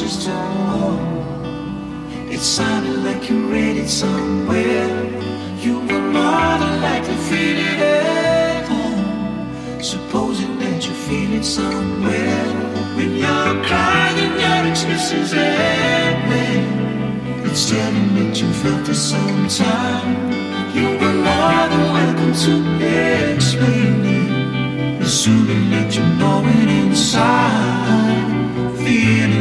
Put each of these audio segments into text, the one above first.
talking about all to It sounded like you read it somewhere. You were more than likely feeling at home. Supposing that you feel it somewhere. When you're crying, your excuses everywhere. It's telling that you felt it sometime. You were more than welcome to explain it. Assuming that you know it inside. Feeling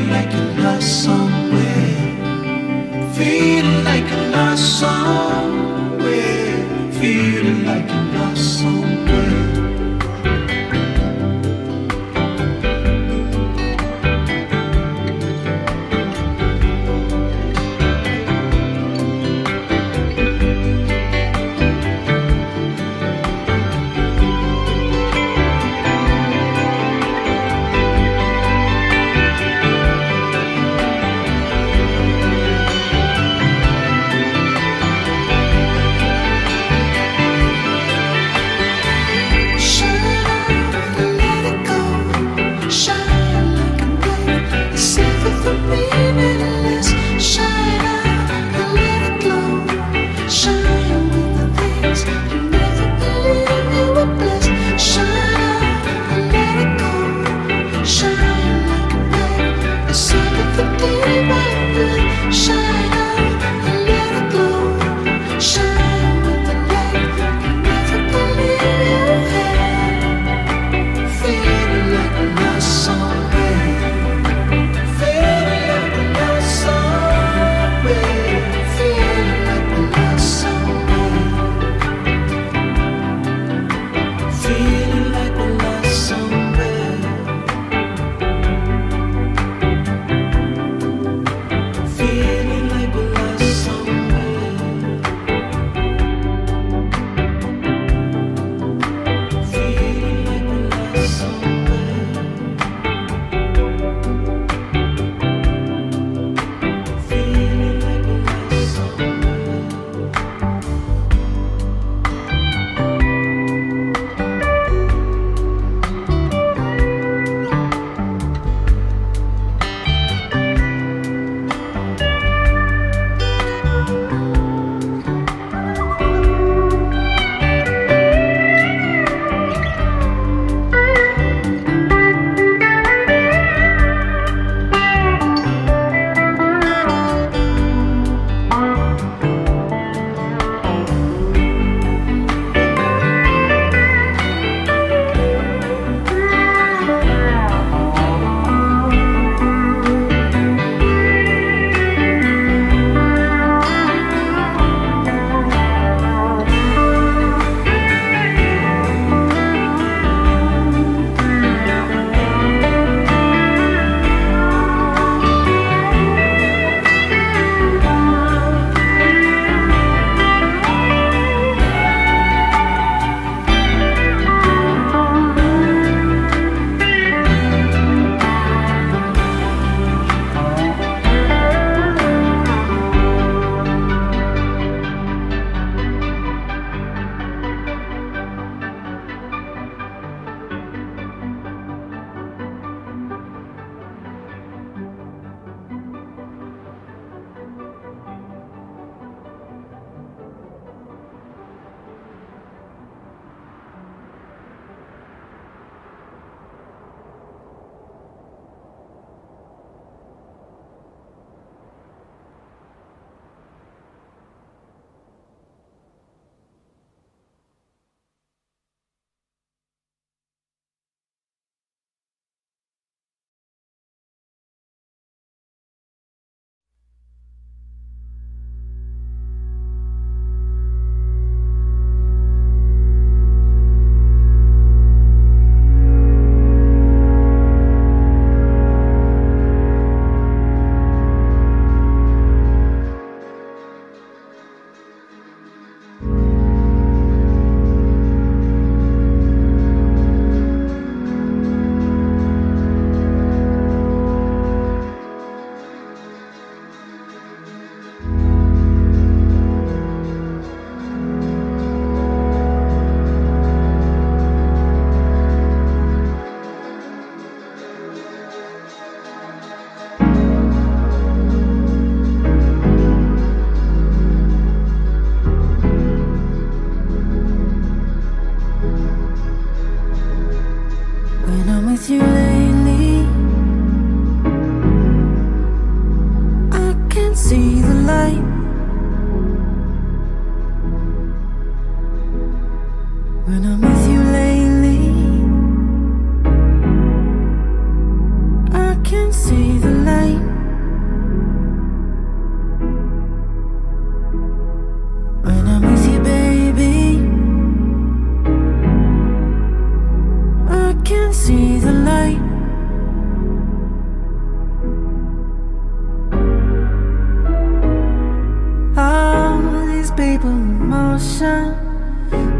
motion,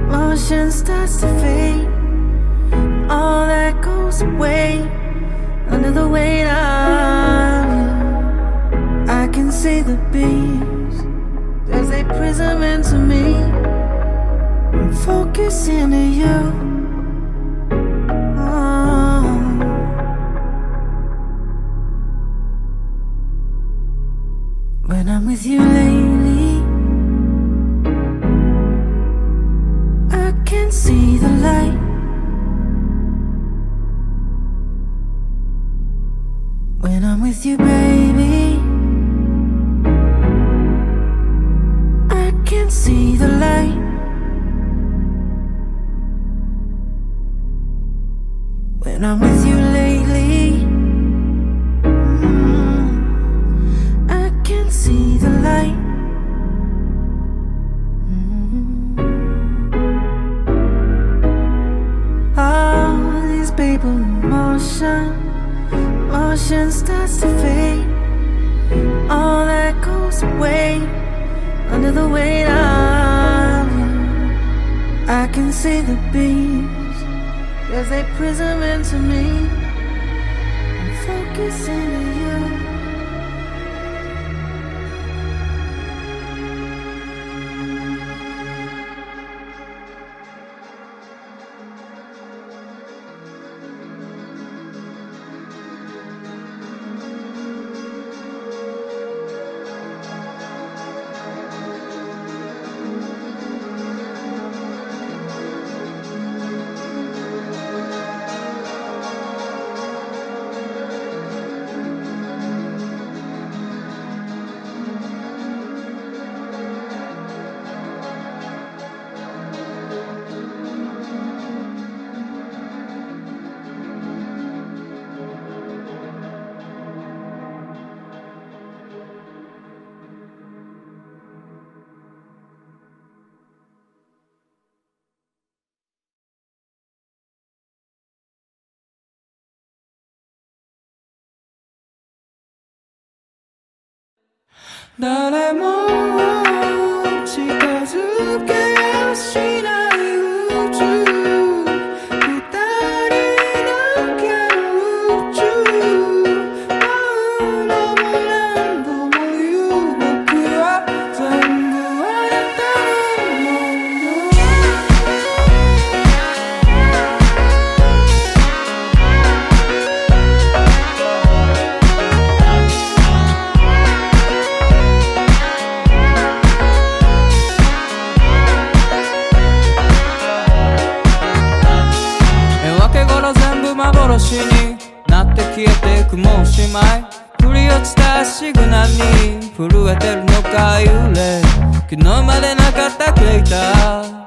motion starts to fade. All that goes away under the weight of. I can see the beams There's a prism into me. I'm focusing on you. Oh. When I'm with you. When I'm with you, baby I can see the light. When I'm with you wait on I can see the beams As they prism into me. I'm focusing on you. 誰もしになって消えていくもうしまい。振り落ちたシグナルに震えてるのか幽霊昨日までなかったクレーター。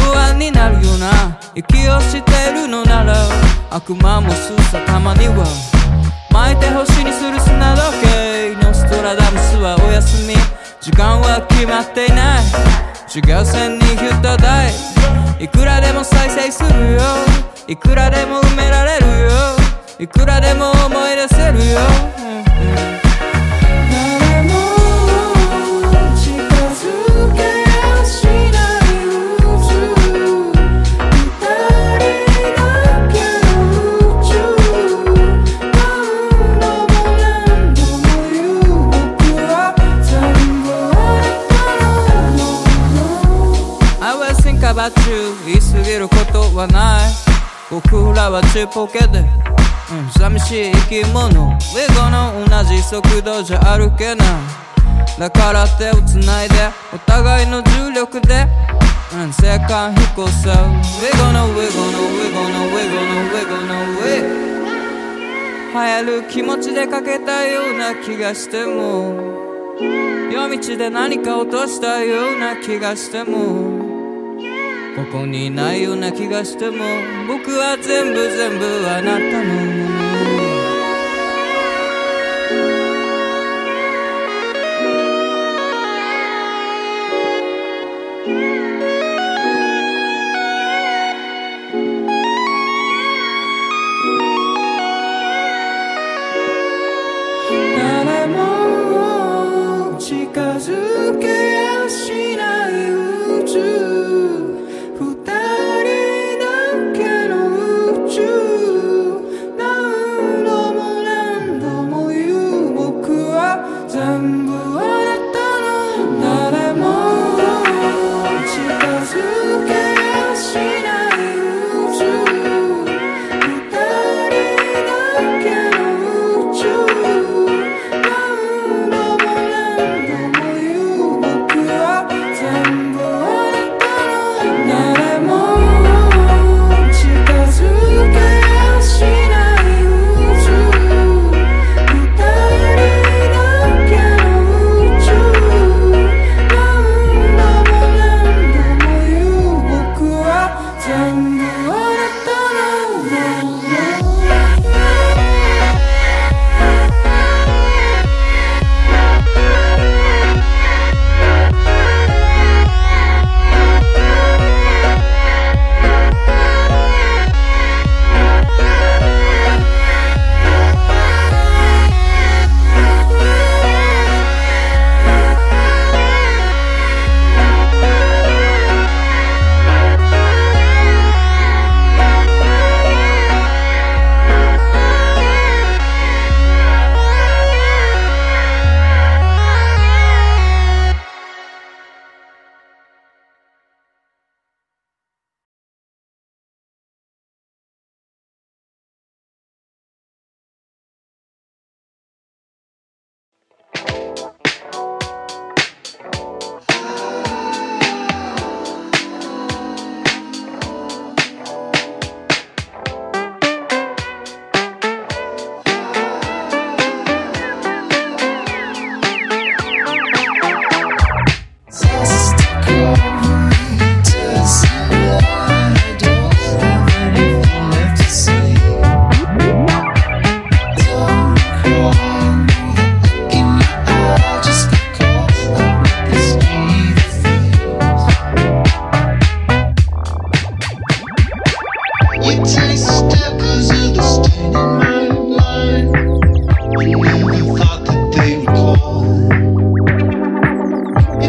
不安になるような息をしてるのなら悪魔もすさたまには。巻いて星にする砂時計。ノストラダムスはお休み。時間は決まっていない。修行船にヒュッと台。いくらでも再生するよ。いくらでも埋められるよ。いくらでも思い出せるよ、うん。うんらはちっぽけで、うん、寂しい生き物。ウィゴの同じ速度じゃ歩けない。だから手をつないでお互いの重力で、う and second he goes so We're gonna, we're gonna, we're gonna, we're gonna, we're gonna, we're 流行る気持ちでかけたような気がしても。夜道で何か落としたような気がしても。ここにいないような気がしても僕は全部全部あなたの。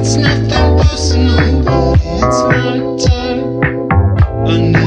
It's nothing personal, but it's my time.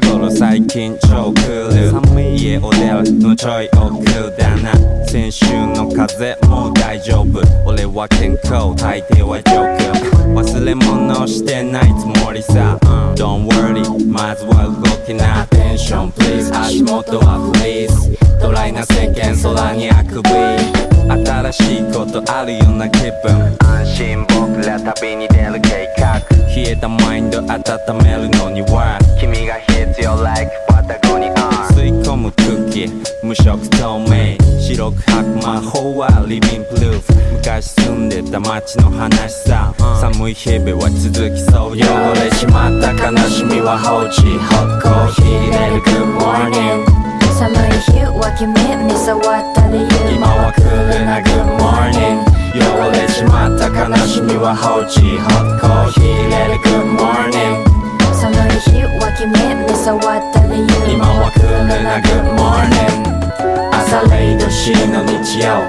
近頃最近超クール。寒い家を出るのちょい奥だな。先週の風もう大丈夫。俺は健康大抵はジョーク。忘れ物してないつもりさ、Don't worry まずは動きな。Attention please 足元はフリーズドライな世間空にあくび。新しいことあるような気分。安心僕ら旅に出る計画。冷えたマインド温めるのには。君が必要 like パタゴニア吸い込む空気無色透明。白く吐く魔法はリビンプルーフ昔住んでた街の話さ。寒い日々は続きそう汚れしまった悲しみは放置。ホットコーヒー入れる Good morning 寒い日は君に触った理由今はクールな Good morning. 汚れしまった悲しみは放置ホットコーヒー入れる Good morning 寒い日は君に触った理由今はクールな Good morning 朝レイド C の日曜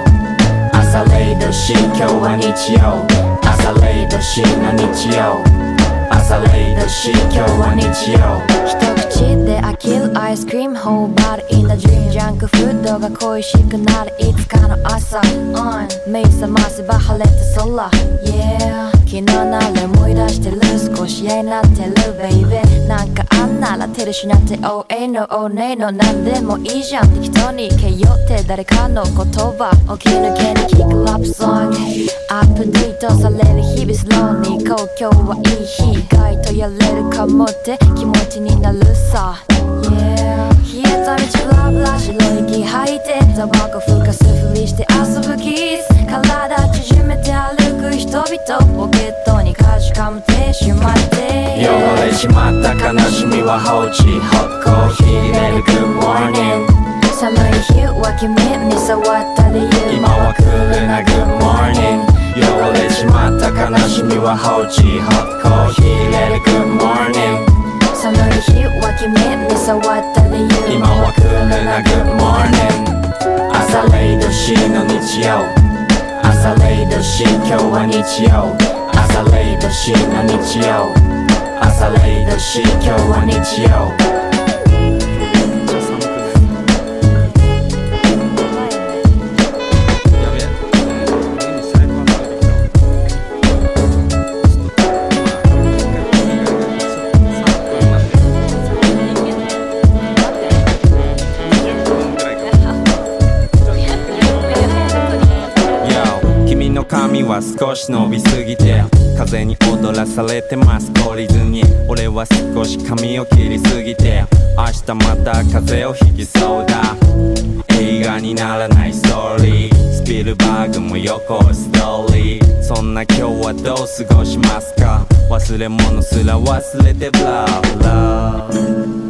朝レイド C 今日は日曜朝レイド C の日曜朝レイド C 今日は日曜一口で飽きるアイスクリーム頬張る in the dream. ジャンクフードが恋しくなるいつかの朝、うん、目覚ませば晴れて空 Yeah 昨日なら思い出してる。少し嫌になってる。Baby なんかあんなら照るしなって Oh ain't no oh nay no なんでもいいじゃん適当にけよって誰かの言葉起き抜けに聞くラップソング。アップデートされる日々スローに行こう。今日はいい日意外とやれるかもって気持ちになるさ。Yeah 冷えた道ブラブラ白い息吐いてタバコしみは放置ホットコーヒー入れる Good morning. 寒い日は君に触った理由今はクールな Good morning. 汚れしまった悲しみは放置ホットコーヒー入れる Good morning. 寒い日は君に触った理由今はクールな Good morning. 朝レイド C の日曜朝レイド C 今日は日曜朝レイド C の日曜朝レイド C 今日は日曜君の髪は少し伸びすぎて。風に踊らされてます。懲りずに俺は少し髪を切りすぎて明日また風邪をひきそうだ。映画にならないストーリー。スピルバーグも横ストーリー。そんな今日はどう過ごしますか？忘れ物すら忘れてブラブラ